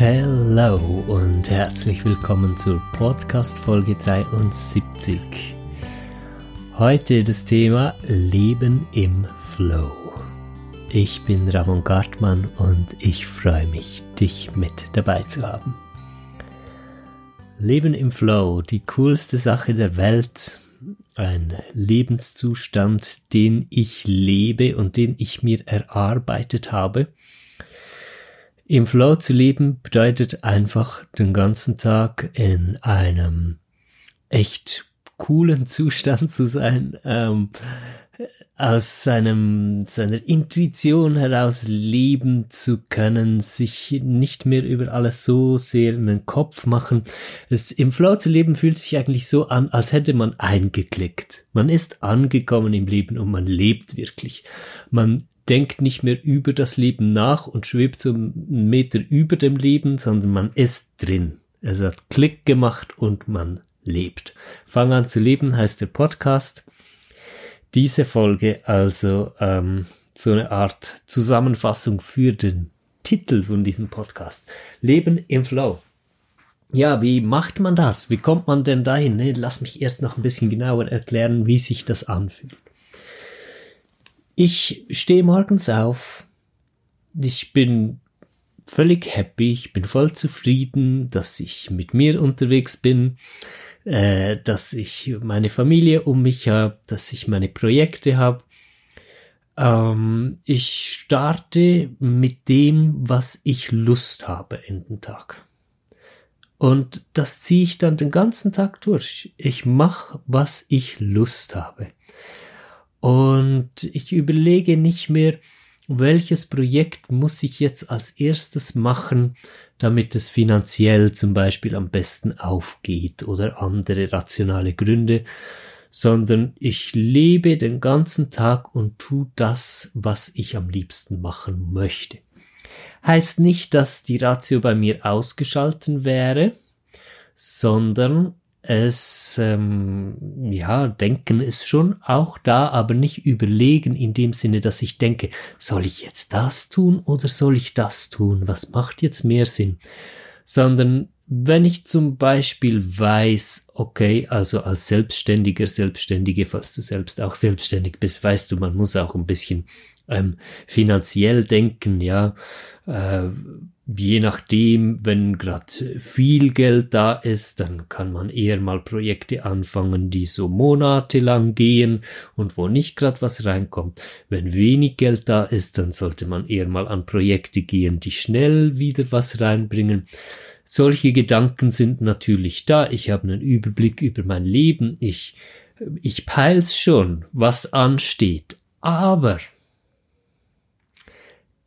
Hallo und herzlich willkommen zur Podcast Folge 73. Heute das Thema Leben im Flow. Ich bin Ramon Gartmann und ich freue mich, dich mit dabei zu haben. Leben im Flow, die coolste Sache der Welt, ein Lebenszustand, den ich lebe und den ich mir erarbeitet habe im Flow zu leben bedeutet einfach den ganzen Tag in einem echt coolen Zustand zu sein, ähm, aus seinem, seiner Intuition heraus leben zu können, sich nicht mehr über alles so sehr in den Kopf machen. Es, Im Flow zu leben fühlt sich eigentlich so an, als hätte man eingeklickt. Man ist angekommen im Leben und man lebt wirklich. Man denkt nicht mehr über das Leben nach und schwebt so einen Meter über dem Leben, sondern man ist drin. Es hat Klick gemacht und man lebt. Fang an zu leben heißt der Podcast. Diese Folge also ähm, so eine Art Zusammenfassung für den Titel von diesem Podcast. Leben im Flow. Ja, wie macht man das? Wie kommt man denn dahin? Nee, lass mich erst noch ein bisschen genauer erklären, wie sich das anfühlt. Ich stehe morgens auf. Ich bin völlig happy. Ich bin voll zufrieden, dass ich mit mir unterwegs bin, äh, dass ich meine Familie um mich habe, dass ich meine Projekte habe. Ähm, ich starte mit dem, was ich Lust habe in den Tag. Und das ziehe ich dann den ganzen Tag durch. Ich mache, was ich Lust habe. Und ich überlege nicht mehr, welches Projekt muss ich jetzt als erstes machen, damit es finanziell zum Beispiel am besten aufgeht oder andere rationale Gründe, sondern ich lebe den ganzen Tag und tu das, was ich am liebsten machen möchte. Heißt nicht, dass die Ratio bei mir ausgeschalten wäre, sondern es, ähm, ja, Denken ist schon auch da, aber nicht überlegen in dem Sinne, dass ich denke, soll ich jetzt das tun oder soll ich das tun? Was macht jetzt mehr Sinn? Sondern wenn ich zum Beispiel weiß, okay, also als Selbstständiger, Selbstständige, falls du selbst auch selbstständig bist, weißt du, man muss auch ein bisschen ähm, finanziell denken, ja. Äh, je nachdem, wenn gerade viel Geld da ist, dann kann man eher mal Projekte anfangen, die so monatelang gehen und wo nicht gerade was reinkommt. Wenn wenig Geld da ist, dann sollte man eher mal an Projekte gehen, die schnell wieder was reinbringen. Solche Gedanken sind natürlich da. Ich habe einen Überblick über mein Leben. Ich, ich peil's schon, was ansteht. Aber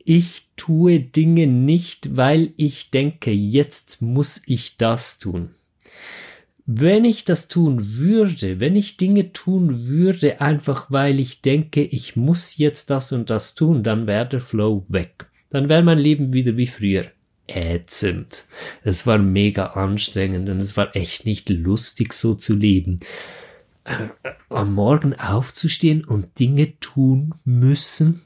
ich tue Dinge nicht, weil ich denke, jetzt muss ich das tun. Wenn ich das tun würde, wenn ich Dinge tun würde, einfach weil ich denke, ich muss jetzt das und das tun, dann wäre der Flow weg. Dann wäre mein Leben wieder wie früher. Ätzend. Es war mega anstrengend und es war echt nicht lustig so zu leben. Äh, am Morgen aufzustehen und Dinge tun müssen,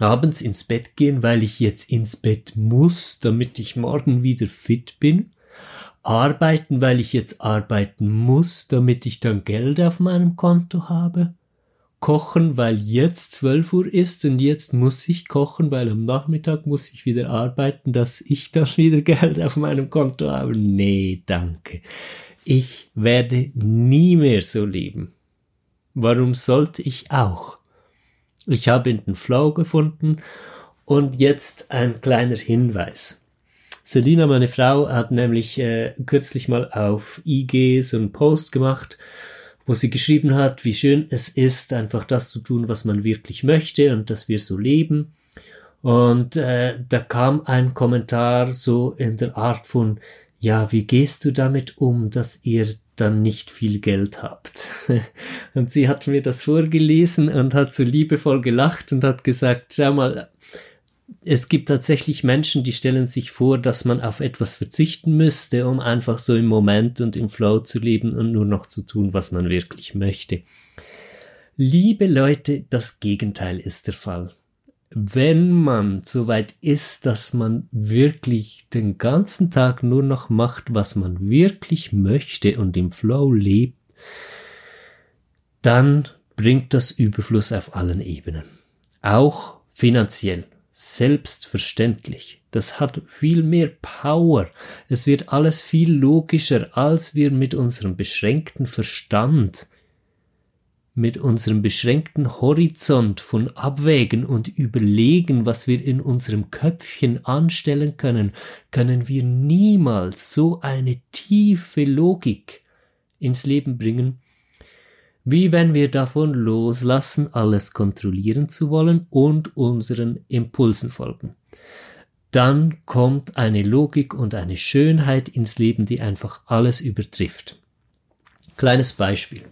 abends ins Bett gehen, weil ich jetzt ins Bett muss, damit ich morgen wieder fit bin. Arbeiten, weil ich jetzt arbeiten muss, damit ich dann Geld auf meinem Konto habe. Kochen, weil jetzt 12 Uhr ist und jetzt muss ich kochen, weil am Nachmittag muss ich wieder arbeiten, dass ich dann wieder Geld auf meinem Konto habe. Nee, danke. Ich werde nie mehr so leben. Warum sollte ich auch? Ich habe in den Flow gefunden und jetzt ein kleiner Hinweis. Selina, meine Frau, hat nämlich äh, kürzlich mal auf IG so einen Post gemacht, wo sie geschrieben hat, wie schön es ist, einfach das zu tun, was man wirklich möchte und dass wir so leben. Und äh, da kam ein Kommentar so in der Art von, ja, wie gehst du damit um, dass ihr dann nicht viel Geld habt? und sie hat mir das vorgelesen und hat so liebevoll gelacht und hat gesagt, schau mal, es gibt tatsächlich Menschen, die stellen sich vor, dass man auf etwas verzichten müsste, um einfach so im Moment und im Flow zu leben und nur noch zu tun, was man wirklich möchte. Liebe Leute, das Gegenteil ist der Fall. Wenn man so weit ist, dass man wirklich den ganzen Tag nur noch macht, was man wirklich möchte und im Flow lebt, dann bringt das Überfluss auf allen Ebenen. Auch finanziell. Selbstverständlich. Das hat viel mehr Power. Es wird alles viel logischer, als wir mit unserem beschränkten Verstand mit unserem beschränkten Horizont von Abwägen und Überlegen, was wir in unserem Köpfchen anstellen können, können wir niemals so eine tiefe Logik ins Leben bringen, wie wenn wir davon loslassen, alles kontrollieren zu wollen und unseren Impulsen folgen. Dann kommt eine Logik und eine Schönheit ins Leben, die einfach alles übertrifft. Kleines Beispiel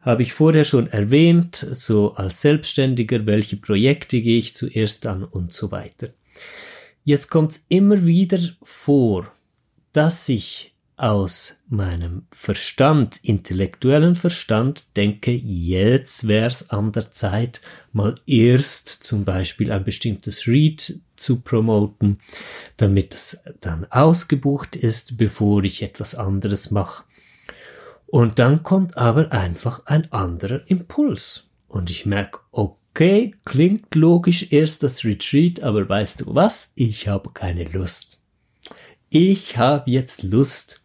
habe ich vorher schon erwähnt, so als Selbstständiger, welche Projekte gehe ich zuerst an und so weiter. Jetzt kommt es immer wieder vor, dass ich aus meinem Verstand, intellektuellen Verstand, denke, jetzt wär's an der Zeit, mal erst zum Beispiel ein bestimmtes Read zu promoten, damit es dann ausgebucht ist, bevor ich etwas anderes mache. Und dann kommt aber einfach ein anderer Impuls. Und ich merke, okay, klingt logisch erst das Retreat, aber weißt du was? Ich habe keine Lust. Ich habe jetzt Lust.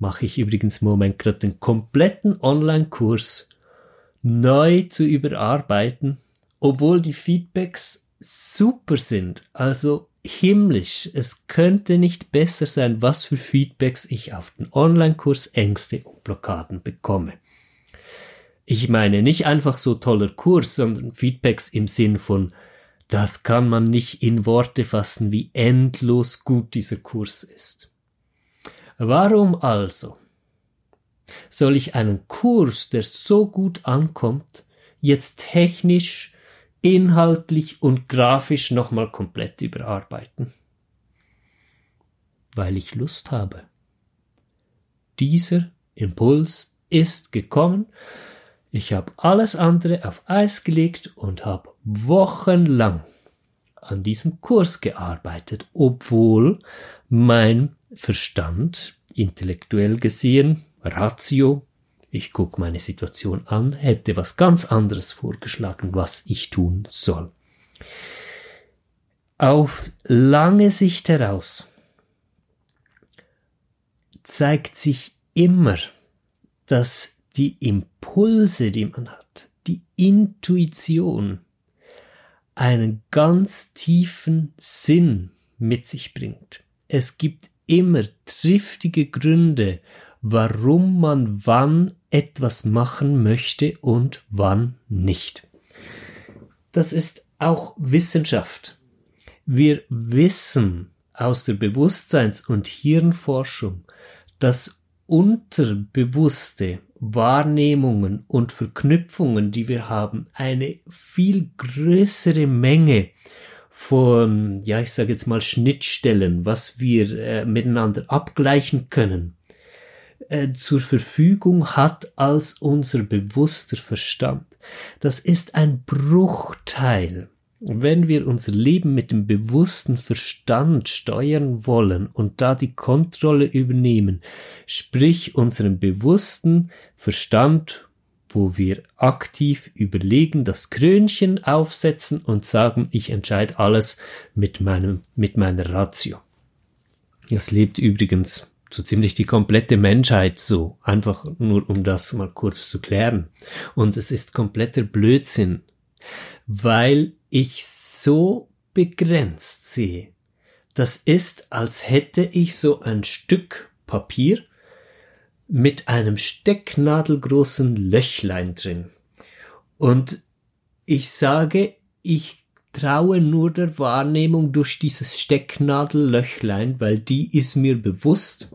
Mache ich übrigens im Moment gerade den kompletten Online-Kurs neu zu überarbeiten, obwohl die Feedbacks super sind. Also himmlisch. Es könnte nicht besser sein, was für Feedbacks ich auf den Online-Kurs Ängste und Blockaden bekomme. Ich meine nicht einfach so toller Kurs, sondern Feedbacks im Sinn von, das kann man nicht in Worte fassen, wie endlos gut dieser Kurs ist. Warum also soll ich einen Kurs, der so gut ankommt, jetzt technisch inhaltlich und grafisch nochmal komplett überarbeiten. Weil ich Lust habe. Dieser Impuls ist gekommen. Ich habe alles andere auf Eis gelegt und habe wochenlang an diesem Kurs gearbeitet, obwohl mein Verstand intellektuell gesehen, Ratio, ich gucke meine Situation an, hätte was ganz anderes vorgeschlagen, was ich tun soll. Auf lange Sicht heraus zeigt sich immer, dass die Impulse, die man hat, die Intuition, einen ganz tiefen Sinn mit sich bringt. Es gibt immer triftige Gründe, warum man wann etwas machen möchte und wann nicht. Das ist auch Wissenschaft. Wir wissen aus der Bewusstseins- und Hirnforschung, dass unterbewusste Wahrnehmungen und Verknüpfungen, die wir haben, eine viel größere Menge von, ja, ich sage jetzt mal Schnittstellen, was wir äh, miteinander abgleichen können, äh, zur Verfügung hat als unser bewusster Verstand. Das ist ein Bruchteil. Wenn wir unser Leben mit dem bewussten Verstand steuern wollen und da die Kontrolle übernehmen, sprich unseren bewussten Verstand, wo wir aktiv überlegen, das Krönchen aufsetzen und sagen, ich entscheide alles mit meinem, mit meiner Ratio. Das lebt übrigens so ziemlich die komplette Menschheit so, einfach nur um das mal kurz zu klären. Und es ist kompletter Blödsinn, weil ich so begrenzt sehe. Das ist, als hätte ich so ein Stück Papier mit einem stecknadelgroßen Löchlein drin. Und ich sage, ich traue nur der Wahrnehmung durch dieses Stecknadellöchlein, weil die ist mir bewusst.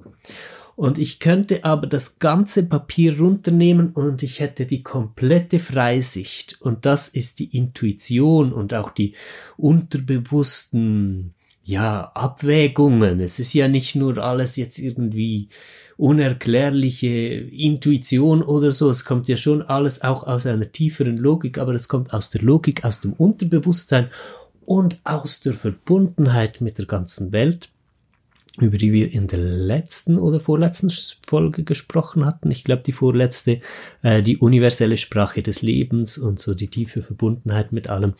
Und ich könnte aber das ganze Papier runternehmen und ich hätte die komplette Freisicht. Und das ist die Intuition und auch die unterbewussten, ja, Abwägungen. Es ist ja nicht nur alles jetzt irgendwie unerklärliche Intuition oder so. Es kommt ja schon alles auch aus einer tieferen Logik, aber es kommt aus der Logik, aus dem Unterbewusstsein und aus der Verbundenheit mit der ganzen Welt, über die wir in der letzten oder vorletzten Folge gesprochen hatten. Ich glaube, die vorletzte, äh, die universelle Sprache des Lebens und so die tiefe Verbundenheit mit allem.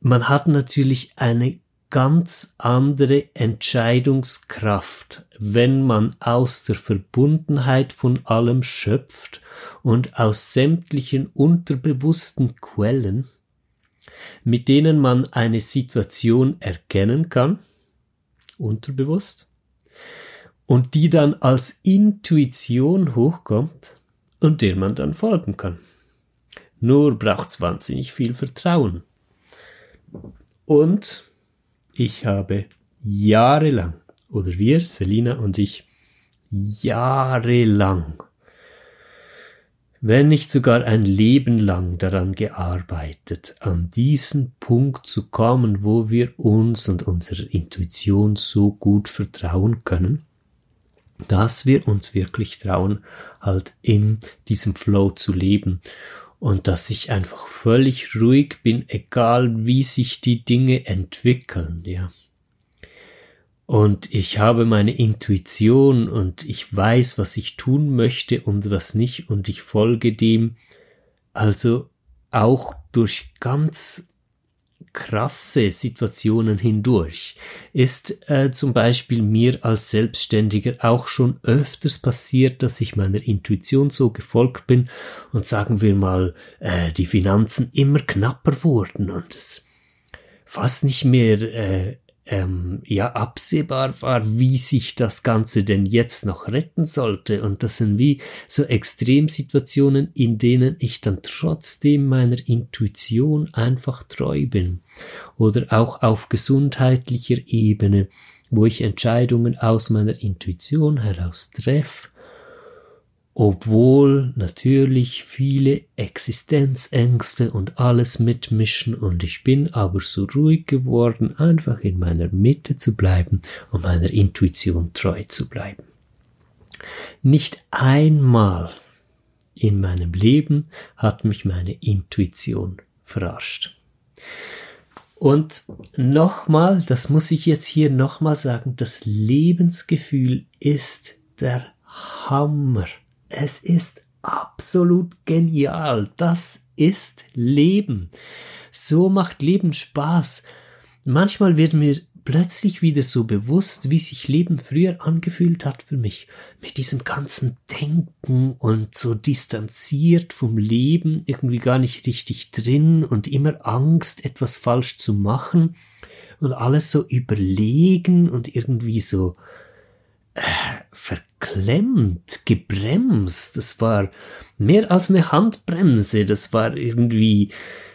Man hat natürlich eine ganz andere Entscheidungskraft, wenn man aus der Verbundenheit von allem schöpft und aus sämtlichen unterbewussten Quellen, mit denen man eine Situation erkennen kann, unterbewusst, und die dann als Intuition hochkommt und der man dann folgen kann. Nur braucht's wahnsinnig viel Vertrauen. Und ich habe jahrelang, oder wir, Selina und ich, jahrelang, wenn nicht sogar ein Leben lang daran gearbeitet, an diesen Punkt zu kommen, wo wir uns und unserer Intuition so gut vertrauen können, dass wir uns wirklich trauen, halt in diesem Flow zu leben und dass ich einfach völlig ruhig bin, egal wie sich die Dinge entwickeln, ja. Und ich habe meine Intuition und ich weiß, was ich tun möchte und was nicht und ich folge dem also auch durch ganz krasse Situationen hindurch. Ist äh, zum Beispiel mir als Selbstständiger auch schon öfters passiert, dass ich meiner Intuition so gefolgt bin und sagen wir mal, äh, die Finanzen immer knapper wurden und es fast nicht mehr äh, ähm, ja absehbar war, wie sich das Ganze denn jetzt noch retten sollte. Und das sind wie so Extremsituationen, in denen ich dann trotzdem meiner Intuition einfach treu bin. Oder auch auf gesundheitlicher Ebene, wo ich Entscheidungen aus meiner Intuition heraus treffe obwohl natürlich viele Existenzängste und alles mitmischen und ich bin aber so ruhig geworden, einfach in meiner Mitte zu bleiben und meiner Intuition treu zu bleiben. Nicht einmal in meinem Leben hat mich meine Intuition verarscht. Und nochmal, das muss ich jetzt hier nochmal sagen, das Lebensgefühl ist der Hammer. Es ist absolut genial. Das ist Leben. So macht Leben Spaß. Manchmal wird mir plötzlich wieder so bewusst, wie sich Leben früher angefühlt hat für mich. Mit diesem ganzen Denken und so distanziert vom Leben, irgendwie gar nicht richtig drin und immer Angst, etwas falsch zu machen und alles so überlegen und irgendwie so verklemmt, gebremst. Das war mehr als eine Handbremse. Das war irgendwie,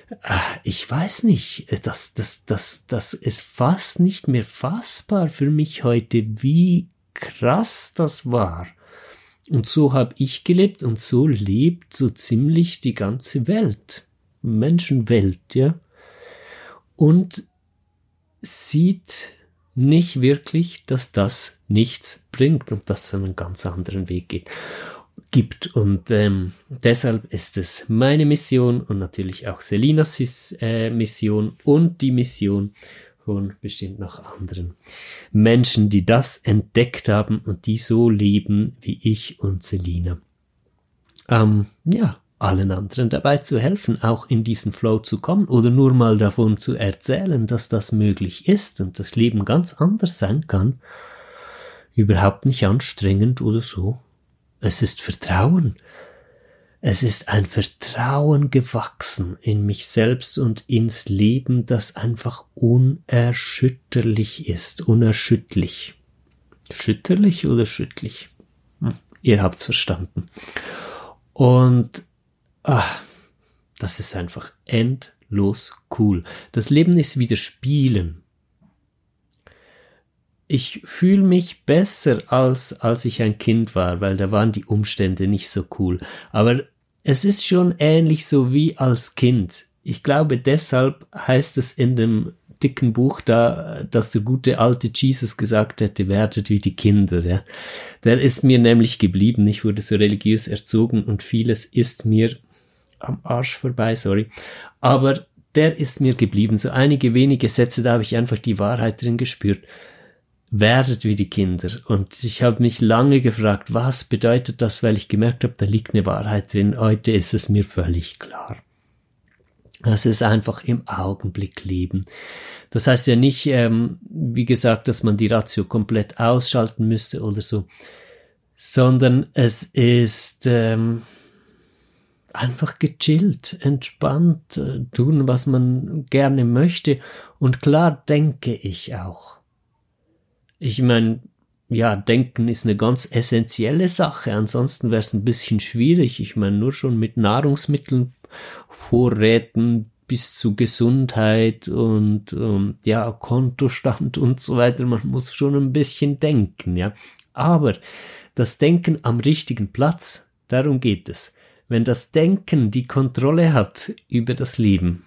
äh, ich weiß nicht, das, das, das, das ist fast nicht mehr fassbar für mich heute, wie krass das war. Und so habe ich gelebt und so lebt so ziemlich die ganze Welt. Menschenwelt, ja. Und sieht nicht wirklich, dass das nichts bringt und dass es einen ganz anderen Weg geht, gibt. Und ähm, deshalb ist es meine Mission und natürlich auch Selinas äh, Mission und die Mission von bestimmt noch anderen Menschen, die das entdeckt haben und die so leben wie ich und Selina. Ähm, ja, allen anderen dabei zu helfen, auch in diesen Flow zu kommen oder nur mal davon zu erzählen, dass das möglich ist und das Leben ganz anders sein kann, überhaupt nicht anstrengend oder so. Es ist Vertrauen. Es ist ein Vertrauen gewachsen in mich selbst und ins Leben, das einfach unerschütterlich ist, unerschütterlich. Schütterlich oder schüttlich? Hm, ihr habt's verstanden. Und ach, das ist einfach endlos los cool. Das Leben ist wieder Spielen. Ich fühle mich besser als als ich ein Kind war, weil da waren die Umstände nicht so cool. Aber es ist schon ähnlich so wie als Kind. Ich glaube, deshalb heißt es in dem dicken Buch da, dass der gute alte Jesus gesagt hätte, werdet wie die Kinder. Ja. Der ist mir nämlich geblieben. Ich wurde so religiös erzogen und vieles ist mir am Arsch vorbei, sorry. Aber der ist mir geblieben. So einige wenige Sätze, da habe ich einfach die Wahrheit drin gespürt. Werdet wie die Kinder. Und ich habe mich lange gefragt, was bedeutet das, weil ich gemerkt habe, da liegt eine Wahrheit drin. Heute ist es mir völlig klar. Das ist einfach im Augenblick leben. Das heißt ja nicht, ähm, wie gesagt, dass man die Ratio komplett ausschalten müsste oder so, sondern es ist ähm, einfach gechillt, entspannt, äh, tun, was man gerne möchte. Und klar denke ich auch. Ich meine, ja, denken ist eine ganz essentielle Sache. Ansonsten wäre es ein bisschen schwierig. Ich meine, nur schon mit Nahrungsmitteln, Vorräten bis zu Gesundheit und ähm, ja, Kontostand und so weiter. Man muss schon ein bisschen denken, ja. Aber das Denken am richtigen Platz, darum geht es. Wenn das Denken die Kontrolle hat über das Leben,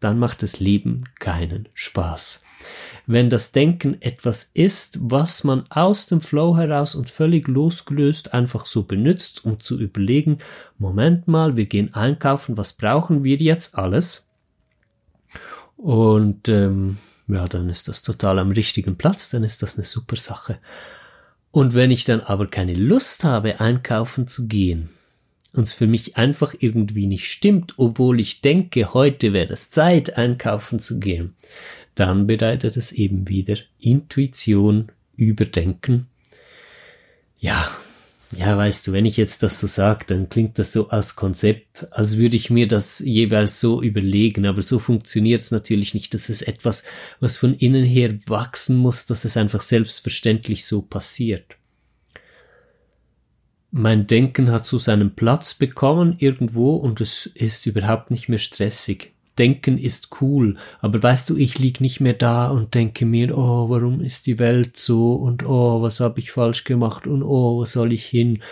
dann macht das Leben keinen Spaß wenn das Denken etwas ist, was man aus dem Flow heraus und völlig losgelöst einfach so benutzt, um zu überlegen, Moment mal, wir gehen einkaufen, was brauchen wir jetzt alles? Und ähm, ja, dann ist das total am richtigen Platz, dann ist das eine super Sache. Und wenn ich dann aber keine Lust habe, einkaufen zu gehen, und es für mich einfach irgendwie nicht stimmt, obwohl ich denke, heute wäre es Zeit, einkaufen zu gehen, dann bedeutet es eben wieder Intuition, Überdenken. Ja, ja, weißt du, wenn ich jetzt das so sage, dann klingt das so als Konzept, als würde ich mir das jeweils so überlegen, aber so funktioniert es natürlich nicht. Das ist etwas, was von innen her wachsen muss, dass es einfach selbstverständlich so passiert. Mein Denken hat so seinen Platz bekommen irgendwo und es ist überhaupt nicht mehr stressig. Denken ist cool, aber weißt du, ich lieg nicht mehr da und denke mir, oh, warum ist die Welt so und oh, was habe ich falsch gemacht und oh, wo soll ich hin?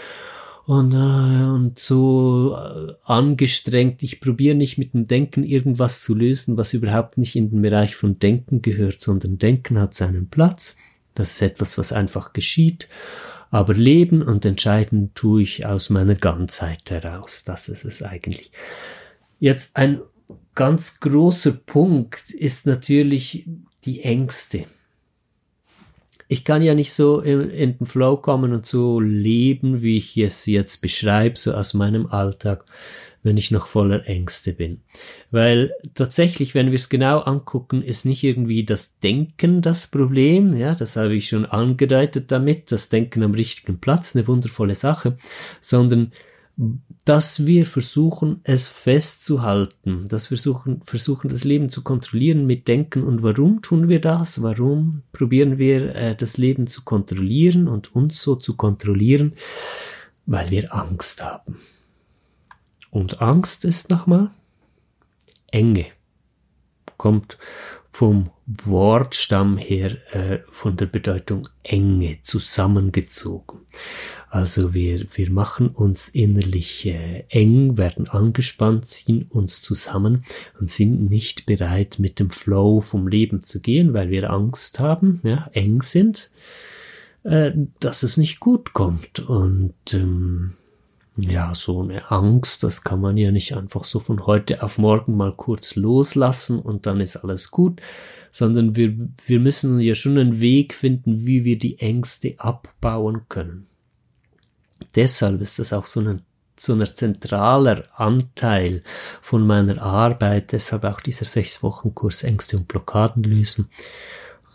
Und, äh, und so äh, angestrengt, ich probiere nicht mit dem Denken irgendwas zu lösen, was überhaupt nicht in den Bereich von Denken gehört, sondern Denken hat seinen Platz. Das ist etwas, was einfach geschieht. Aber leben und entscheiden tue ich aus meiner Ganzheit heraus. Das ist es eigentlich. Jetzt ein ganz großer Punkt ist natürlich die Ängste. Ich kann ja nicht so in, in, den Flow kommen und so leben, wie ich es jetzt beschreibe, so aus meinem Alltag, wenn ich noch voller Ängste bin. Weil tatsächlich, wenn wir es genau angucken, ist nicht irgendwie das Denken das Problem, ja, das habe ich schon angedeutet damit, das Denken am richtigen Platz, eine wundervolle Sache, sondern dass wir versuchen, es festzuhalten, dass wir versuchen, versuchen, das Leben zu kontrollieren mit Denken. Und warum tun wir das? Warum probieren wir, äh, das Leben zu kontrollieren und uns so zu kontrollieren? Weil wir Angst haben. Und Angst ist nochmal Enge. Kommt vom Wortstamm her äh, von der Bedeutung Enge, zusammengezogen. Also wir, wir machen uns innerlich äh, eng, werden angespannt, ziehen uns zusammen und sind nicht bereit, mit dem Flow vom Leben zu gehen, weil wir Angst haben, ja, eng sind, äh, dass es nicht gut kommt. Und ähm, ja, so eine Angst, das kann man ja nicht einfach so von heute auf morgen mal kurz loslassen und dann ist alles gut, sondern wir, wir müssen ja schon einen Weg finden, wie wir die Ängste abbauen können. Deshalb ist das auch so ein so ein zentraler Anteil von meiner Arbeit, deshalb auch dieser sechs Wochen Kurs Ängste und Blockaden lösen.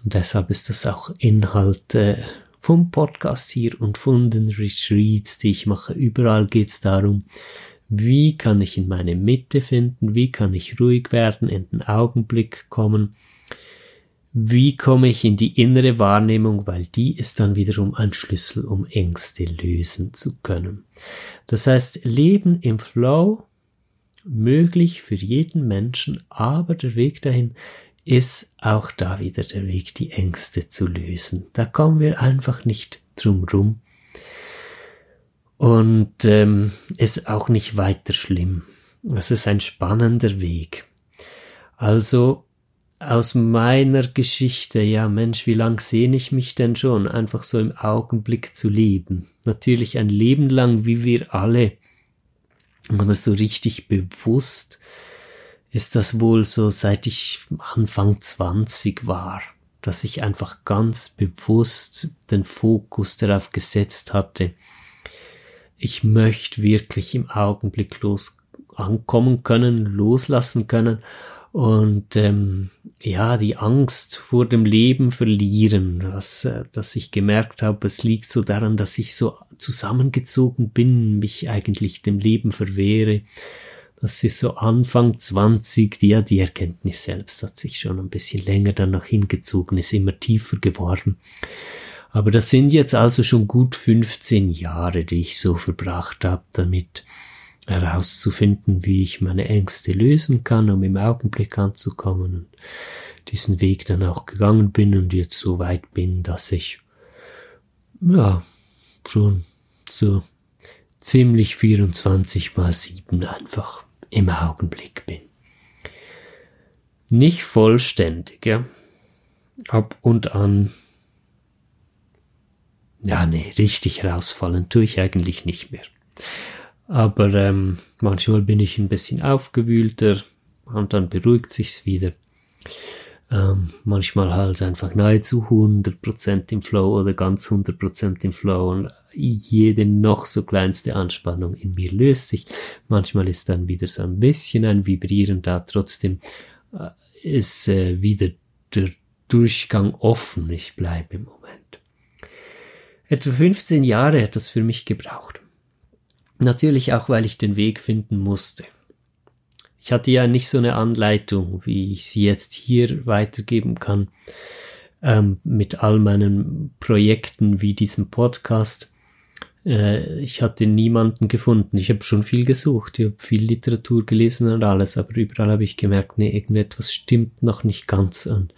Und deshalb ist das auch Inhalt äh, vom Podcast hier und von den Retreats, die ich mache. Überall geht es darum, wie kann ich in meine Mitte finden, wie kann ich ruhig werden, in den Augenblick kommen wie komme ich in die innere Wahrnehmung, weil die ist dann wiederum ein Schlüssel, um Ängste lösen zu können. Das heißt, Leben im Flow möglich für jeden Menschen, aber der Weg dahin ist auch da wieder der Weg, die Ängste zu lösen. Da kommen wir einfach nicht drum rum. Und ähm, ist auch nicht weiter schlimm. Es ist ein spannender Weg. Also aus meiner Geschichte, ja Mensch, wie lang sehne ich mich denn schon, einfach so im Augenblick zu leben. Natürlich ein Leben lang, wie wir alle. Aber so richtig bewusst ist das wohl so, seit ich Anfang 20 war, dass ich einfach ganz bewusst den Fokus darauf gesetzt hatte. Ich möchte wirklich im Augenblick los ankommen können, loslassen können und ähm, ja, die Angst vor dem Leben verlieren, was, äh, dass ich gemerkt habe, es liegt so daran, dass ich so zusammengezogen bin, mich eigentlich dem Leben verwehre. Das ist so Anfang 20, ja, die Erkenntnis selbst hat sich schon ein bisschen länger dann noch hingezogen, ist immer tiefer geworden. Aber das sind jetzt also schon gut 15 Jahre, die ich so verbracht habe damit, herauszufinden, wie ich meine Ängste lösen kann, um im Augenblick anzukommen und diesen Weg dann auch gegangen bin und jetzt so weit bin, dass ich ja schon so ziemlich 24 mal 7 einfach im Augenblick bin. Nicht vollständig, ja. Ab und an. Ja, nee, richtig rausfallen tue ich eigentlich nicht mehr. Aber ähm, manchmal bin ich ein bisschen aufgewühlter und dann beruhigt sich's wieder. Ähm, manchmal halt einfach nahezu 100% im Flow oder ganz 100% im Flow und jede noch so kleinste Anspannung in mir löst sich. Manchmal ist dann wieder so ein bisschen ein Vibrieren da, trotzdem äh, ist äh, wieder der Durchgang offen. Ich bleibe im Moment. Etwa 15 Jahre hat das für mich gebraucht. Natürlich auch, weil ich den Weg finden musste. Ich hatte ja nicht so eine Anleitung, wie ich sie jetzt hier weitergeben kann, ähm, mit all meinen Projekten wie diesem Podcast. Äh, ich hatte niemanden gefunden. Ich habe schon viel gesucht, ich habe viel Literatur gelesen und alles, aber überall habe ich gemerkt, nee, irgendetwas stimmt noch nicht ganz. Und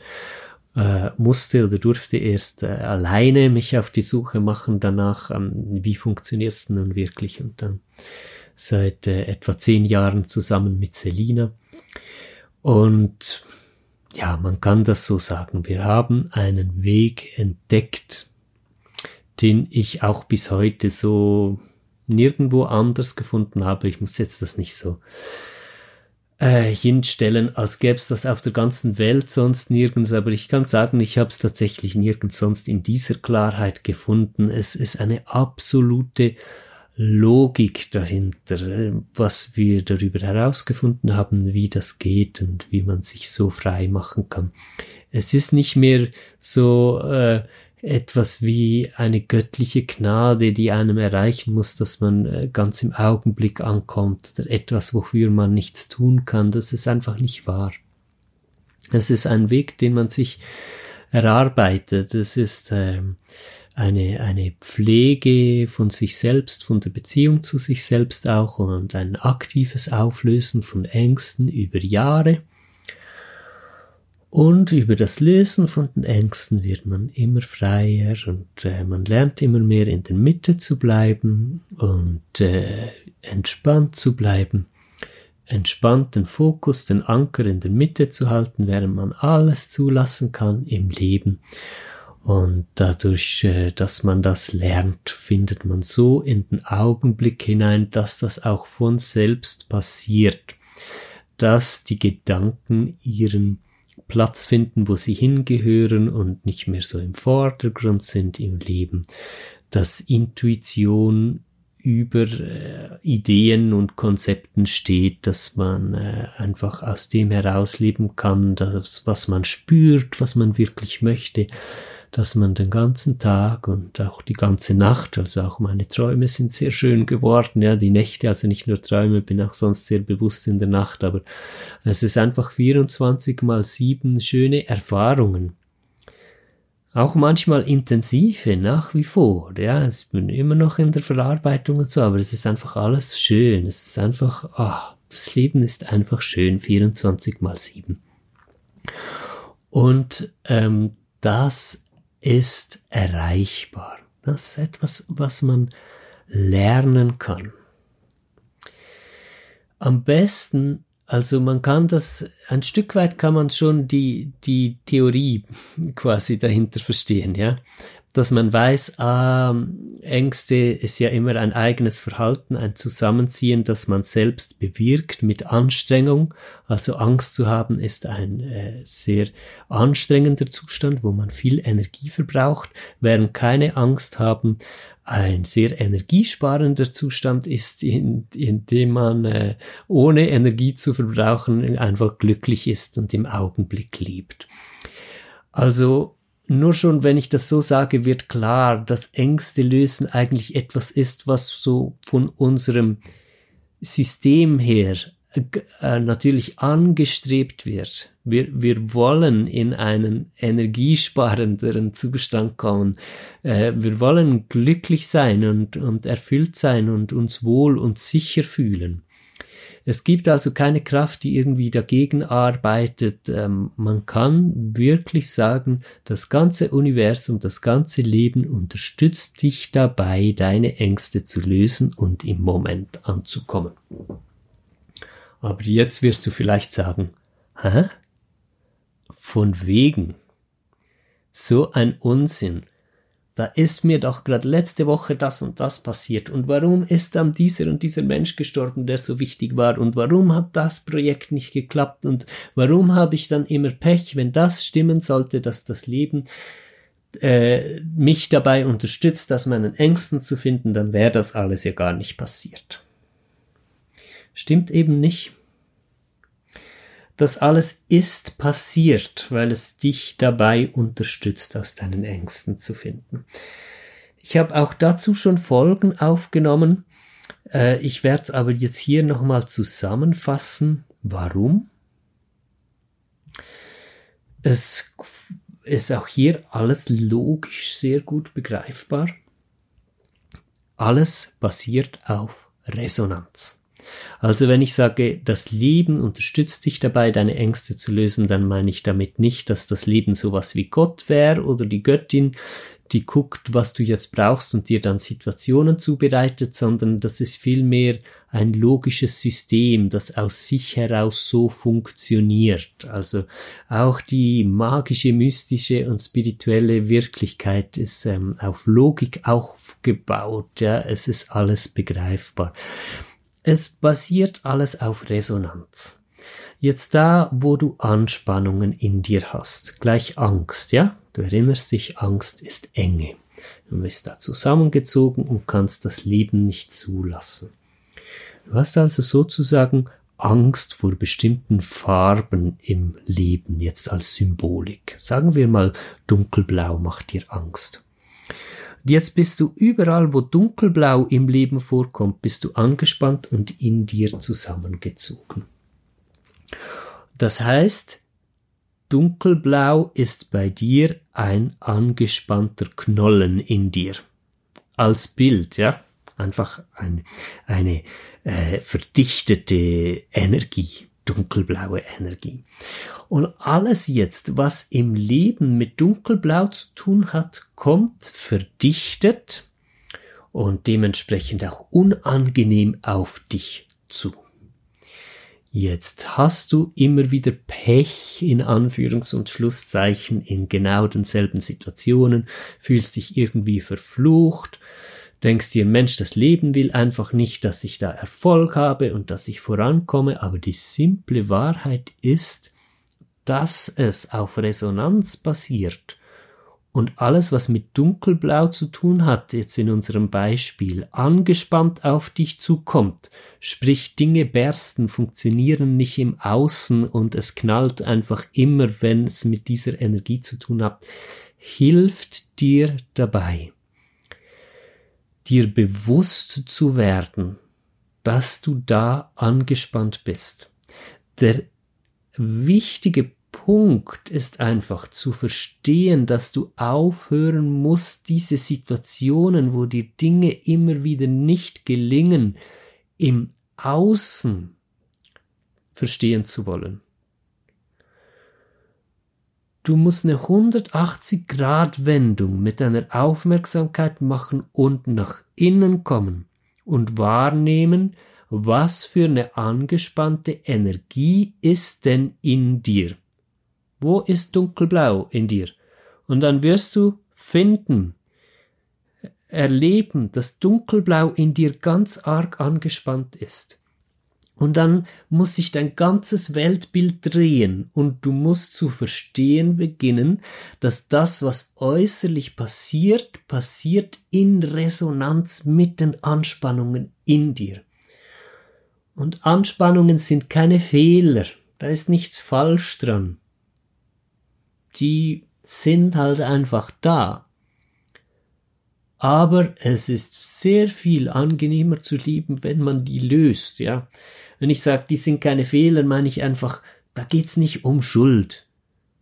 äh, musste oder durfte erst äh, alleine mich auf die Suche machen danach, ähm, wie funktioniert es nun wirklich und dann seit äh, etwa zehn Jahren zusammen mit Selina. Und ja, man kann das so sagen. Wir haben einen Weg entdeckt, den ich auch bis heute so nirgendwo anders gefunden habe. Ich muss jetzt das nicht so äh, hinstellen, als gäbe es das auf der ganzen Welt sonst nirgends. Aber ich kann sagen, ich habe es tatsächlich nirgends sonst in dieser Klarheit gefunden. Es ist eine absolute Logik dahinter, äh, was wir darüber herausgefunden haben, wie das geht und wie man sich so frei machen kann. Es ist nicht mehr so äh, etwas wie eine göttliche Gnade, die einem erreichen muss, dass man äh, ganz im Augenblick ankommt oder etwas, wofür man nichts tun kann. Das ist einfach nicht wahr. Es ist ein Weg, den man sich erarbeitet. Es ist ähm, eine, eine Pflege von sich selbst, von der Beziehung zu sich selbst auch und ein aktives Auflösen von Ängsten über Jahre. Und über das Lösen von den Ängsten wird man immer freier und äh, man lernt immer mehr in der Mitte zu bleiben und äh, entspannt zu bleiben. Entspannt den Fokus, den Anker in der Mitte zu halten, während man alles zulassen kann im Leben. Und dadurch, äh, dass man das lernt, findet man so in den Augenblick hinein, dass das auch von selbst passiert, dass die Gedanken ihren Platz finden, wo sie hingehören und nicht mehr so im Vordergrund sind im Leben, dass Intuition über äh, Ideen und Konzepten steht, dass man äh, einfach aus dem herausleben kann, das, was man spürt, was man wirklich möchte, dass man den ganzen Tag und auch die ganze Nacht, also auch meine Träume sind sehr schön geworden, ja, die Nächte, also nicht nur Träume, bin auch sonst sehr bewusst in der Nacht, aber es ist einfach 24 mal 7 schöne Erfahrungen. Auch manchmal intensive, nach wie vor, ja, ich bin immer noch in der Verarbeitung und so, aber es ist einfach alles schön, es ist einfach, ah, Das Leben ist einfach schön, 24 mal 7. Und ähm, das ist erreichbar. Das ist etwas, was man lernen kann. Am besten, also man kann das, ein Stück weit kann man schon die, die Theorie quasi dahinter verstehen, ja dass man weiß, ah, Ängste ist ja immer ein eigenes Verhalten, ein Zusammenziehen, das man selbst bewirkt mit Anstrengung. Also Angst zu haben ist ein äh, sehr anstrengender Zustand, wo man viel Energie verbraucht, während keine Angst haben ein sehr energiesparender Zustand ist, in, in dem man äh, ohne Energie zu verbrauchen einfach glücklich ist und im Augenblick lebt. Also nur schon, wenn ich das so sage, wird klar, dass Ängste lösen eigentlich etwas ist, was so von unserem System her äh, natürlich angestrebt wird. Wir, wir wollen in einen energiesparenderen Zustand kommen. Äh, wir wollen glücklich sein und, und erfüllt sein und uns wohl und sicher fühlen. Es gibt also keine Kraft, die irgendwie dagegen arbeitet. Ähm, man kann wirklich sagen, das ganze Universum, das ganze Leben unterstützt dich dabei, deine Ängste zu lösen und im Moment anzukommen. Aber jetzt wirst du vielleicht sagen, hä? Von wegen. So ein Unsinn da ist mir doch gerade letzte Woche das und das passiert und warum ist dann dieser und dieser Mensch gestorben, der so wichtig war und warum hat das Projekt nicht geklappt und warum habe ich dann immer Pech, wenn das stimmen sollte, dass das Leben äh, mich dabei unterstützt, das meinen Ängsten zu finden, dann wäre das alles ja gar nicht passiert. Stimmt eben nicht. Das alles ist passiert, weil es dich dabei unterstützt, aus deinen Ängsten zu finden. Ich habe auch dazu schon Folgen aufgenommen. Äh, ich werde es aber jetzt hier nochmal zusammenfassen. Warum? Es ist auch hier alles logisch sehr gut begreifbar. Alles basiert auf Resonanz. Also wenn ich sage, das Leben unterstützt dich dabei, deine Ängste zu lösen, dann meine ich damit nicht, dass das Leben sowas wie Gott wäre oder die Göttin, die guckt, was du jetzt brauchst und dir dann Situationen zubereitet, sondern das ist vielmehr ein logisches System, das aus sich heraus so funktioniert. Also auch die magische, mystische und spirituelle Wirklichkeit ist ähm, auf Logik aufgebaut. Ja, es ist alles begreifbar. Es basiert alles auf Resonanz. Jetzt da, wo du Anspannungen in dir hast, gleich Angst, ja? Du erinnerst dich, Angst ist Enge. Du bist da zusammengezogen und kannst das Leben nicht zulassen. Du hast also sozusagen Angst vor bestimmten Farben im Leben, jetzt als Symbolik. Sagen wir mal, dunkelblau macht dir Angst. Jetzt bist du überall, wo dunkelblau im Leben vorkommt, bist du angespannt und in dir zusammengezogen. Das heißt, dunkelblau ist bei dir ein angespannter Knollen in dir. Als Bild, ja. Einfach ein, eine äh, verdichtete Energie, dunkelblaue Energie. Und alles jetzt, was im Leben mit dunkelblau zu tun hat, kommt verdichtet und dementsprechend auch unangenehm auf dich zu. Jetzt hast du immer wieder Pech in Anführungs- und Schlusszeichen in genau denselben Situationen, fühlst dich irgendwie verflucht, denkst dir, Mensch, das Leben will einfach nicht, dass ich da Erfolg habe und dass ich vorankomme, aber die simple Wahrheit ist, dass es auf Resonanz basiert. Und alles, was mit dunkelblau zu tun hat, jetzt in unserem Beispiel, angespannt auf dich zukommt, sprich Dinge bersten, funktionieren nicht im Außen und es knallt einfach immer, wenn es mit dieser Energie zu tun hat, hilft dir dabei, dir bewusst zu werden, dass du da angespannt bist. Der wichtige Punkt ist einfach zu verstehen, dass du aufhören musst, diese Situationen, wo dir Dinge immer wieder nicht gelingen, im Außen verstehen zu wollen. Du musst eine 180 Grad Wendung mit deiner Aufmerksamkeit machen und nach innen kommen und wahrnehmen, was für eine angespannte Energie ist denn in dir. Wo ist dunkelblau in dir? Und dann wirst du finden, erleben, dass dunkelblau in dir ganz arg angespannt ist. Und dann muss sich dein ganzes Weltbild drehen und du musst zu verstehen beginnen, dass das, was äußerlich passiert, passiert in Resonanz mit den Anspannungen in dir. Und Anspannungen sind keine Fehler, da ist nichts falsch dran. Die sind halt einfach da. Aber es ist sehr viel angenehmer zu lieben, wenn man die löst, ja. Wenn ich sage, die sind keine Fehler, meine ich einfach, da geht's nicht um Schuld.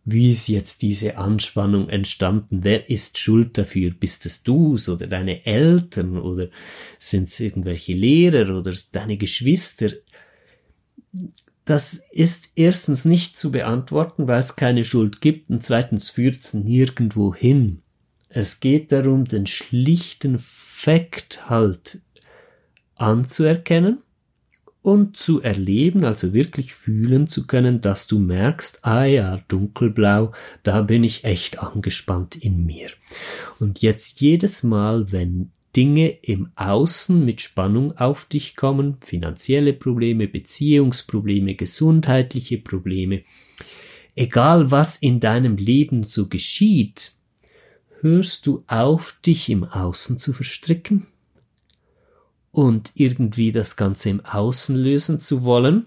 Wie ist jetzt diese Anspannung entstanden? Wer ist schuld dafür? Bist es du's oder deine Eltern oder sind es irgendwelche Lehrer oder deine Geschwister? Das ist erstens nicht zu beantworten, weil es keine Schuld gibt und zweitens führt es nirgendwo hin. Es geht darum, den schlichten Fakt halt anzuerkennen und zu erleben, also wirklich fühlen zu können, dass du merkst, ah ja, dunkelblau, da bin ich echt angespannt in mir. Und jetzt jedes Mal, wenn Dinge im Außen mit Spannung auf dich kommen, finanzielle Probleme, Beziehungsprobleme, gesundheitliche Probleme, egal was in deinem Leben so geschieht, hörst du auf, dich im Außen zu verstricken? Und irgendwie das Ganze im Außen lösen zu wollen,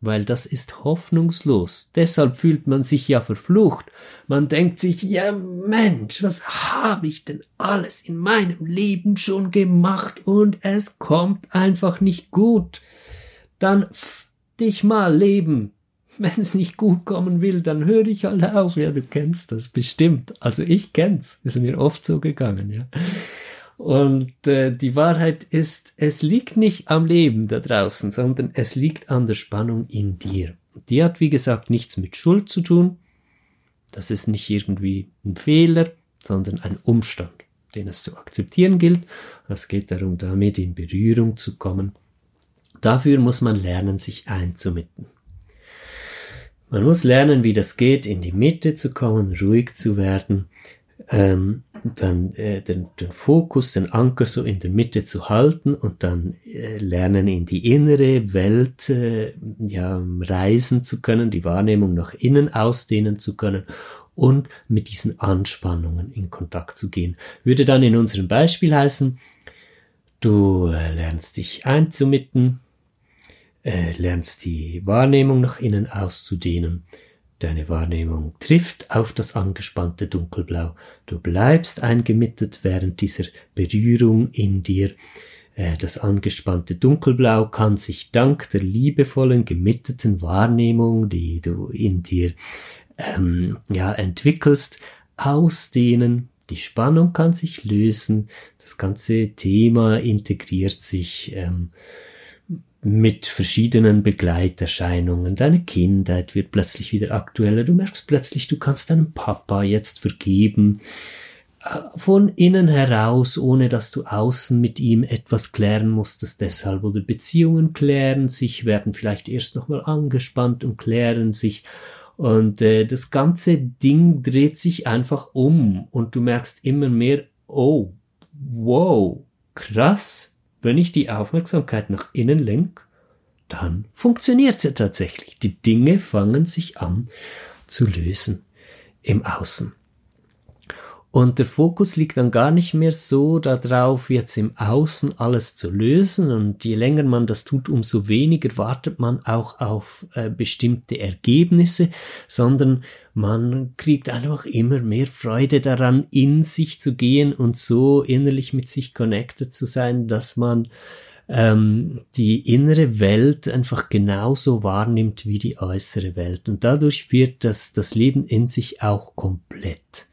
weil das ist hoffnungslos. Deshalb fühlt man sich ja verflucht. Man denkt sich, ja Mensch, was habe ich denn alles in meinem Leben schon gemacht und es kommt einfach nicht gut. Dann pff, dich mal leben. Wenn es nicht gut kommen will, dann höre ich halt auf. Ja, du kennst das bestimmt. Also ich kenn's. Ist mir oft so gegangen, ja. Und äh, die Wahrheit ist, es liegt nicht am Leben da draußen, sondern es liegt an der Spannung in dir. Die hat, wie gesagt, nichts mit Schuld zu tun. Das ist nicht irgendwie ein Fehler, sondern ein Umstand, den es zu akzeptieren gilt. Es geht darum, damit in Berührung zu kommen. Dafür muss man lernen, sich einzumitten. Man muss lernen, wie das geht, in die Mitte zu kommen, ruhig zu werden, ähm, dann äh, den, den Fokus, den Anker so in der Mitte zu halten und dann äh, lernen in die innere Welt äh, ja, reisen zu können, die Wahrnehmung nach innen ausdehnen zu können und mit diesen Anspannungen in Kontakt zu gehen. Würde dann in unserem Beispiel heißen, du äh, lernst dich einzumitten, äh, lernst die Wahrnehmung nach innen auszudehnen, Deine Wahrnehmung trifft auf das angespannte Dunkelblau. Du bleibst eingemittet während dieser Berührung in dir. Äh, das angespannte Dunkelblau kann sich dank der liebevollen, gemitteten Wahrnehmung, die du in dir ähm, ja, entwickelst, ausdehnen. Die Spannung kann sich lösen. Das ganze Thema integriert sich ähm, mit verschiedenen Begleiterscheinungen. Deine Kindheit wird plötzlich wieder aktueller. Du merkst plötzlich, du kannst deinem Papa jetzt vergeben. Äh, von innen heraus, ohne dass du außen mit ihm etwas klären musstest, deshalb oder Beziehungen klären sich, werden vielleicht erst nochmal angespannt und klären sich und äh, das ganze Ding dreht sich einfach um und du merkst immer mehr, oh, wow, krass, wenn ich die Aufmerksamkeit nach innen lenke, dann funktioniert sie tatsächlich. Die Dinge fangen sich an zu lösen im Außen. Und der Fokus liegt dann gar nicht mehr so darauf, jetzt im Außen alles zu lösen. Und je länger man das tut, umso weniger wartet man auch auf äh, bestimmte Ergebnisse, sondern man kriegt einfach immer mehr Freude daran, in sich zu gehen und so innerlich mit sich connected zu sein, dass man ähm, die innere Welt einfach genauso wahrnimmt wie die äußere Welt. Und dadurch wird das, das Leben in sich auch komplett.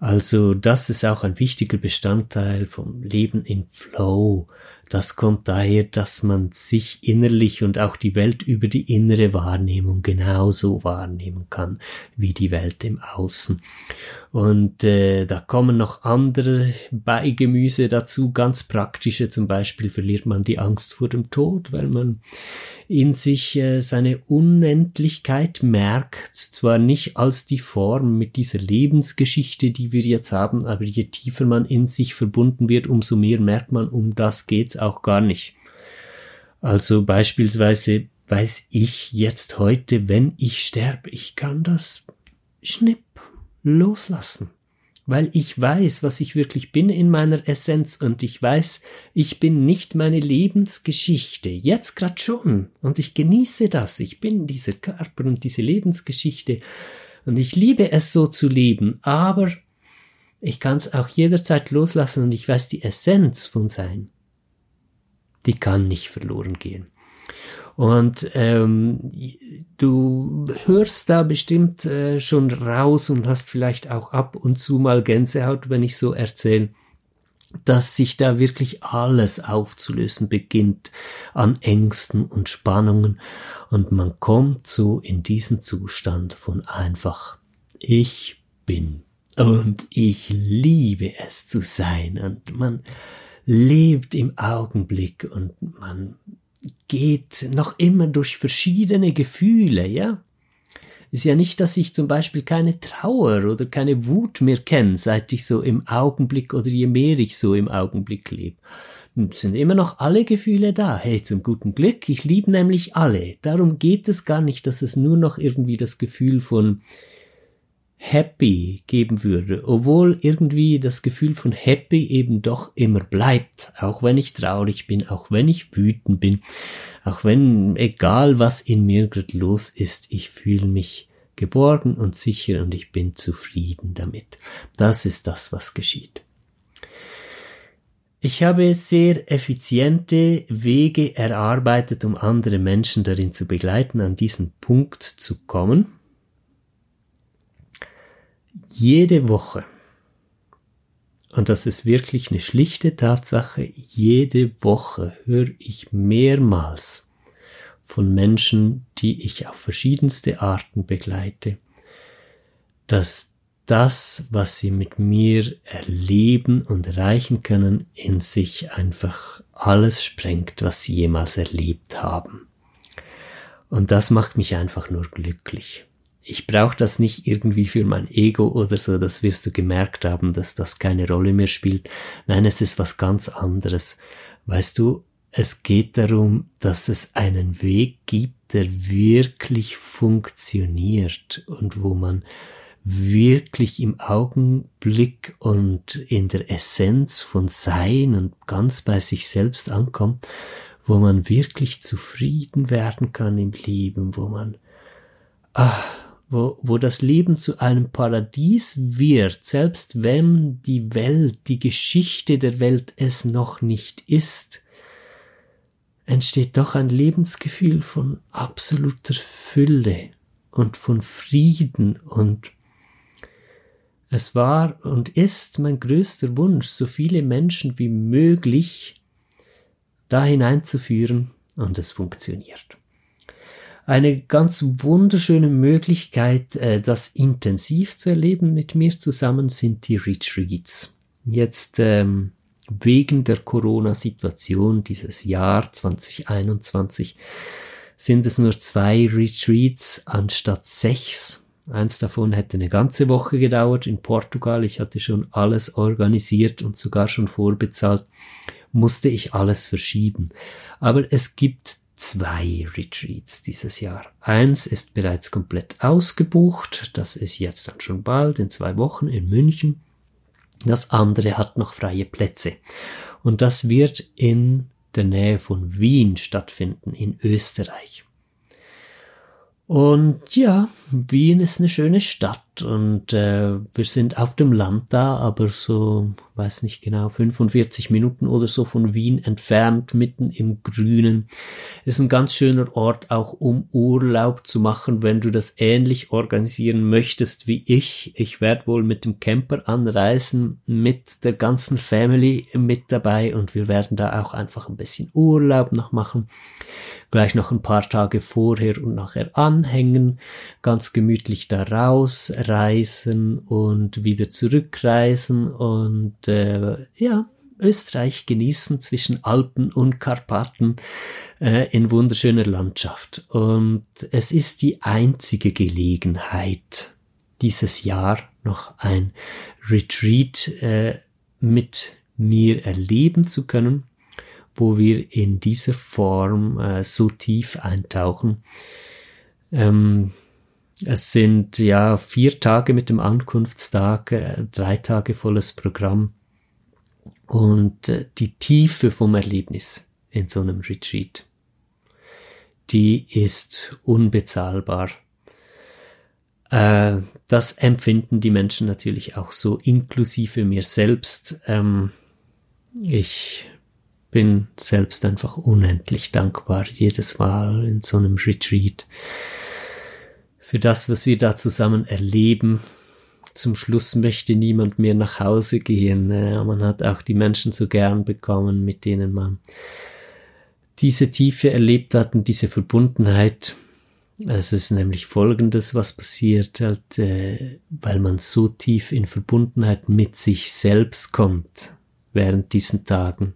Also das ist auch ein wichtiger Bestandteil vom Leben in Flow, das kommt daher, dass man sich innerlich und auch die Welt über die innere Wahrnehmung genauso wahrnehmen kann wie die Welt im Außen. Und äh, da kommen noch andere Beigemüse dazu, ganz praktische. Zum Beispiel verliert man die Angst vor dem Tod, weil man in sich äh, seine Unendlichkeit merkt, zwar nicht als die Form mit dieser Lebensgeschichte, die wir jetzt haben, aber je tiefer man in sich verbunden wird, umso mehr merkt man, um das geht's auch gar nicht. Also beispielsweise weiß ich jetzt heute, wenn ich sterbe, ich kann das schnipp loslassen, weil ich weiß, was ich wirklich bin in meiner Essenz und ich weiß, ich bin nicht meine Lebensgeschichte, jetzt grad schon. Und ich genieße das, ich bin dieser Körper und diese Lebensgeschichte. Und ich liebe es so zu leben, aber ich kann es auch jederzeit loslassen und ich weiß die Essenz von Sein, die kann nicht verloren gehen. Und ähm, du hörst da bestimmt äh, schon raus und hast vielleicht auch ab und zu mal Gänsehaut, wenn ich so erzähle, dass sich da wirklich alles aufzulösen beginnt an Ängsten und Spannungen. Und man kommt so in diesen Zustand von einfach ich bin. Und ich liebe es zu sein. Und man lebt im Augenblick und man geht noch immer durch verschiedene Gefühle, ja. Ist ja nicht, dass ich zum Beispiel keine Trauer oder keine Wut mehr kenne, seit ich so im Augenblick oder je mehr ich so im Augenblick lebe. Sind immer noch alle Gefühle da. Hey, zum guten Glück, ich liebe nämlich alle. Darum geht es gar nicht, dass es nur noch irgendwie das Gefühl von happy geben würde, obwohl irgendwie das Gefühl von happy eben doch immer bleibt, auch wenn ich traurig bin, auch wenn ich wütend bin, auch wenn egal was in mir gerade los ist, ich fühle mich geborgen und sicher und ich bin zufrieden damit. Das ist das, was geschieht. Ich habe sehr effiziente Wege erarbeitet, um andere Menschen darin zu begleiten, an diesen Punkt zu kommen jede Woche, und das ist wirklich eine schlichte Tatsache, jede Woche höre ich mehrmals von Menschen, die ich auf verschiedenste Arten begleite, dass das, was sie mit mir erleben und erreichen können, in sich einfach alles sprengt, was sie jemals erlebt haben. Und das macht mich einfach nur glücklich ich brauche das nicht irgendwie für mein Ego oder so, das wirst du gemerkt haben, dass das keine Rolle mehr spielt. Nein, es ist was ganz anderes. Weißt du, es geht darum, dass es einen Weg gibt, der wirklich funktioniert und wo man wirklich im Augenblick und in der Essenz von Sein und ganz bei sich selbst ankommt, wo man wirklich zufrieden werden kann im Leben, wo man ah, wo, wo das Leben zu einem Paradies wird, selbst wenn die Welt, die Geschichte der Welt es noch nicht ist, entsteht doch ein Lebensgefühl von absoluter Fülle und von Frieden und es war und ist mein größter Wunsch, so viele Menschen wie möglich da hineinzuführen und es funktioniert. Eine ganz wunderschöne Möglichkeit, äh, das intensiv zu erleben mit mir zusammen, sind die Retreats. Jetzt ähm, wegen der Corona-Situation dieses Jahr 2021 sind es nur zwei Retreats anstatt sechs. Eins davon hätte eine ganze Woche gedauert in Portugal. Ich hatte schon alles organisiert und sogar schon vorbezahlt. Musste ich alles verschieben. Aber es gibt zwei Retreats dieses Jahr. Eins ist bereits komplett ausgebucht, das ist jetzt dann schon bald in zwei Wochen in München. Das andere hat noch freie Plätze. Und das wird in der Nähe von Wien stattfinden, in Österreich. Und ja, Wien ist eine schöne Stadt und äh, wir sind auf dem Land da, aber so, weiß nicht genau, 45 Minuten oder so von Wien entfernt, mitten im Grünen. Ist ein ganz schöner Ort auch, um Urlaub zu machen, wenn du das ähnlich organisieren möchtest wie ich. Ich werde wohl mit dem Camper anreisen, mit der ganzen Family mit dabei und wir werden da auch einfach ein bisschen Urlaub noch machen. Gleich noch ein paar Tage vorher und nachher anhängen, ganz gemütlich da rausreisen und wieder zurückreisen und äh, ja, Österreich genießen zwischen Alpen und Karpaten äh, in wunderschöner Landschaft. Und es ist die einzige Gelegenheit, dieses Jahr noch ein Retreat äh, mit mir erleben zu können, wo wir in dieser Form äh, so tief eintauchen. Ähm, es sind ja vier Tage mit dem Ankunftstag, äh, drei Tage volles Programm und äh, die Tiefe vom Erlebnis in so einem Retreat, die ist unbezahlbar. Äh, das empfinden die Menschen natürlich auch so, inklusive mir selbst. Ähm, ich bin selbst einfach unendlich dankbar jedes Mal in so einem Retreat für das, was wir da zusammen erleben. Zum Schluss möchte niemand mehr nach Hause gehen. Äh, man hat auch die Menschen so gern bekommen, mit denen man diese Tiefe erlebt hat und diese Verbundenheit. Es ist nämlich Folgendes, was passiert, halt, äh, weil man so tief in Verbundenheit mit sich selbst kommt während diesen Tagen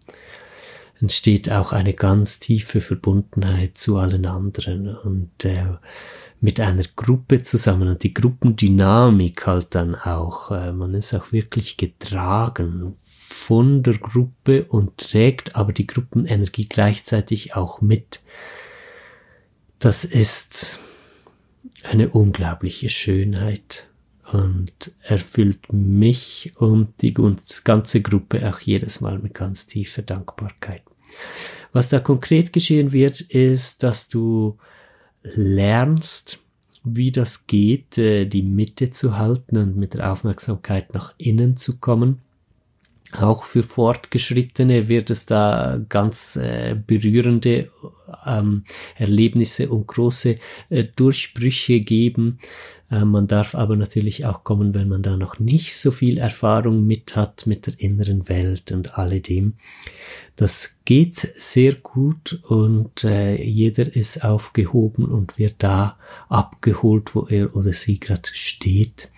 entsteht auch eine ganz tiefe Verbundenheit zu allen anderen und äh, mit einer Gruppe zusammen und die Gruppendynamik halt dann auch. Äh, man ist auch wirklich getragen von der Gruppe und trägt aber die Gruppenenergie gleichzeitig auch mit. Das ist eine unglaubliche Schönheit und erfüllt mich und die ganze Gruppe auch jedes Mal mit ganz tiefer Dankbarkeit. Was da konkret geschehen wird, ist, dass du lernst, wie das geht, äh, die Mitte zu halten und mit der Aufmerksamkeit nach innen zu kommen. Auch für Fortgeschrittene wird es da ganz äh, berührende ähm, Erlebnisse und große äh, Durchbrüche geben, äh, man darf aber natürlich auch kommen, wenn man da noch nicht so viel Erfahrung mit hat, mit der inneren Welt und alledem. Das geht sehr gut und äh, jeder ist aufgehoben und wird da abgeholt, wo er oder sie gerade steht.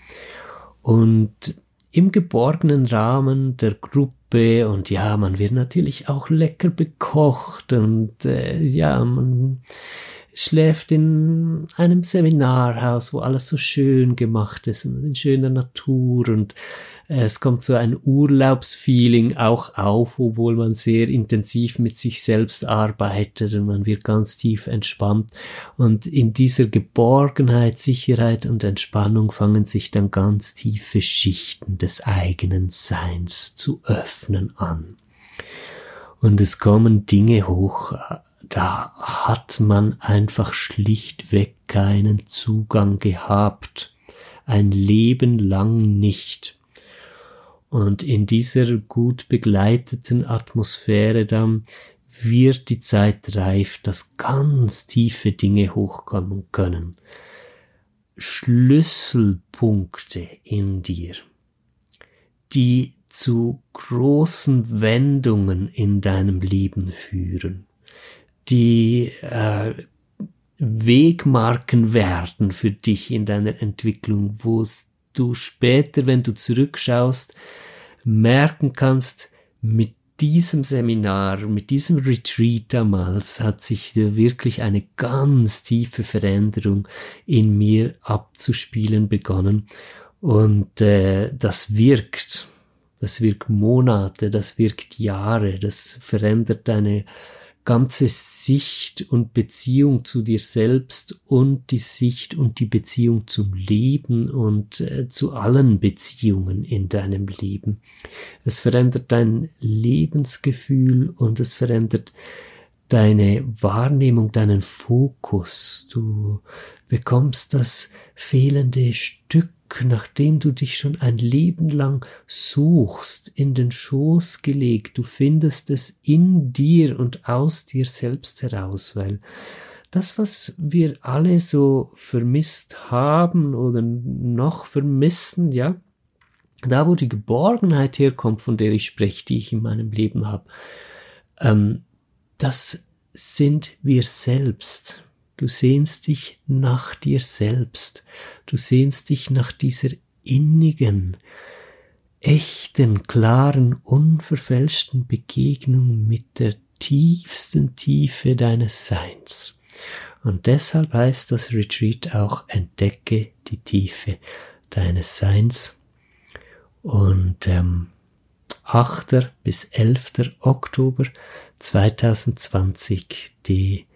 Und im geborgenen Rahmen der Gruppe und ja, man wird natürlich auch lecker bekocht und äh, ja, man schläft in einem Seminarhaus, wo alles so schön gemacht ist und in schöner Natur und es kommt so ein Urlaubsfeeling auch auf, obwohl man sehr intensiv mit sich selbst arbeitet und man wird ganz tief entspannt. Und in dieser Geborgenheit, Sicherheit und Entspannung fangen sich dann ganz tiefe Schichten des eigenen Seins zu öffnen an. Und es kommen Dinge hoch, da hat man einfach schlichtweg keinen Zugang gehabt, ein Leben lang nicht. Und in dieser gut begleiteten Atmosphäre dann wird die Zeit reif, dass ganz tiefe Dinge hochkommen können. Schlüsselpunkte in dir, die zu großen Wendungen in deinem Leben führen die äh, Wegmarken werden für dich in deiner Entwicklung, wo du später, wenn du zurückschaust, merken kannst, mit diesem Seminar, mit diesem Retreat damals hat sich wirklich eine ganz tiefe Veränderung in mir abzuspielen begonnen. Und äh, das wirkt. Das wirkt Monate, das wirkt Jahre, das verändert deine ganze Sicht und Beziehung zu dir selbst und die Sicht und die Beziehung zum Leben und äh, zu allen Beziehungen in deinem Leben. Es verändert dein Lebensgefühl und es verändert deine Wahrnehmung, deinen Fokus. Du bekommst das fehlende Stück, nachdem du dich schon ein Leben lang suchst, in den Schoß gelegt. Du findest es in dir und aus dir selbst heraus, weil das, was wir alle so vermisst haben oder noch vermissen, ja, da wo die Geborgenheit herkommt, von der ich spreche, die ich in meinem Leben habe, ähm, das sind wir selbst. Du sehnst dich nach dir selbst. Du sehnst dich nach dieser innigen, echten, klaren, unverfälschten Begegnung mit der tiefsten Tiefe deines Seins. Und deshalb heißt das Retreat auch Entdecke die Tiefe deines Seins. Und ähm, 8. bis 11. Oktober 2020 die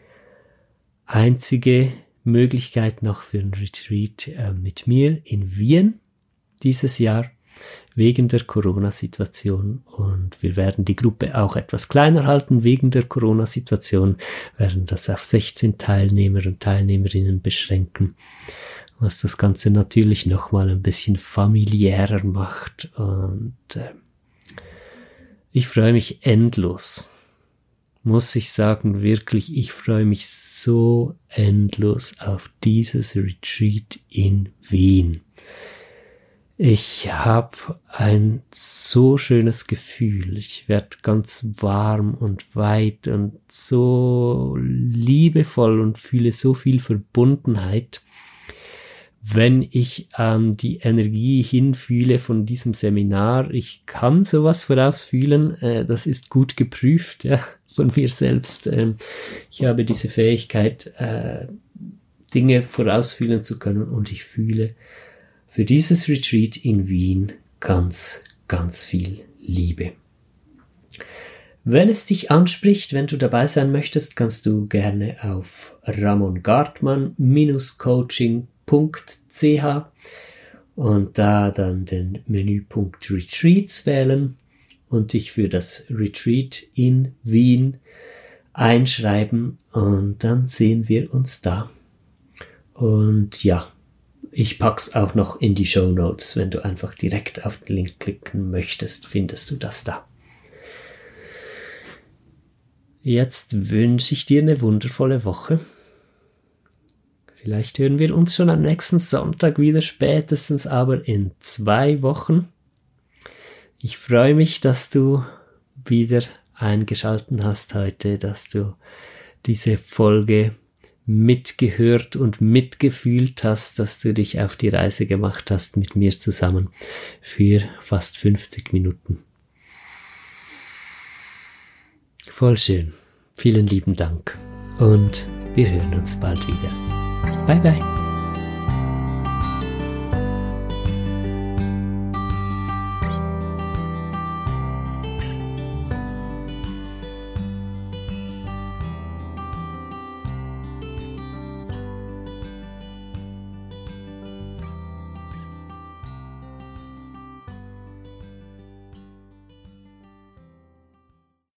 einzige Möglichkeit noch für ein Retreat äh, mit mir in Wien dieses Jahr wegen der Corona-Situation und wir werden die Gruppe auch etwas kleiner halten wegen der Corona-Situation, werden das auf 16 Teilnehmer und Teilnehmerinnen beschränken, was das Ganze natürlich nochmal ein bisschen familiärer macht und äh, ich freue mich endlos. Muss ich sagen, wirklich, ich freue mich so endlos auf dieses Retreat in Wien. Ich habe ein so schönes Gefühl. Ich werde ganz warm und weit und so liebevoll und fühle so viel Verbundenheit wenn ich an die Energie hinfühle von diesem Seminar. Ich kann sowas vorausfühlen, äh, das ist gut geprüft ja, von mir selbst. Ähm, ich habe diese Fähigkeit, äh, Dinge vorausfühlen zu können und ich fühle für dieses Retreat in Wien ganz, ganz viel Liebe. Wenn es dich anspricht, wenn du dabei sein möchtest, kannst du gerne auf ramongartmann-coaching.com www.retreats.ch und da dann den Menüpunkt Retreats wählen und dich für das Retreat in Wien einschreiben und dann sehen wir uns da. Und ja, ich pack's auch noch in die Show Notes. Wenn du einfach direkt auf den Link klicken möchtest, findest du das da. Jetzt wünsche ich dir eine wundervolle Woche. Vielleicht hören wir uns schon am nächsten Sonntag wieder, spätestens aber in zwei Wochen. Ich freue mich, dass du wieder eingeschalten hast heute, dass du diese Folge mitgehört und mitgefühlt hast, dass du dich auf die Reise gemacht hast mit mir zusammen für fast 50 Minuten. Voll schön. Vielen lieben Dank und wir hören uns bald wieder. Bye bye.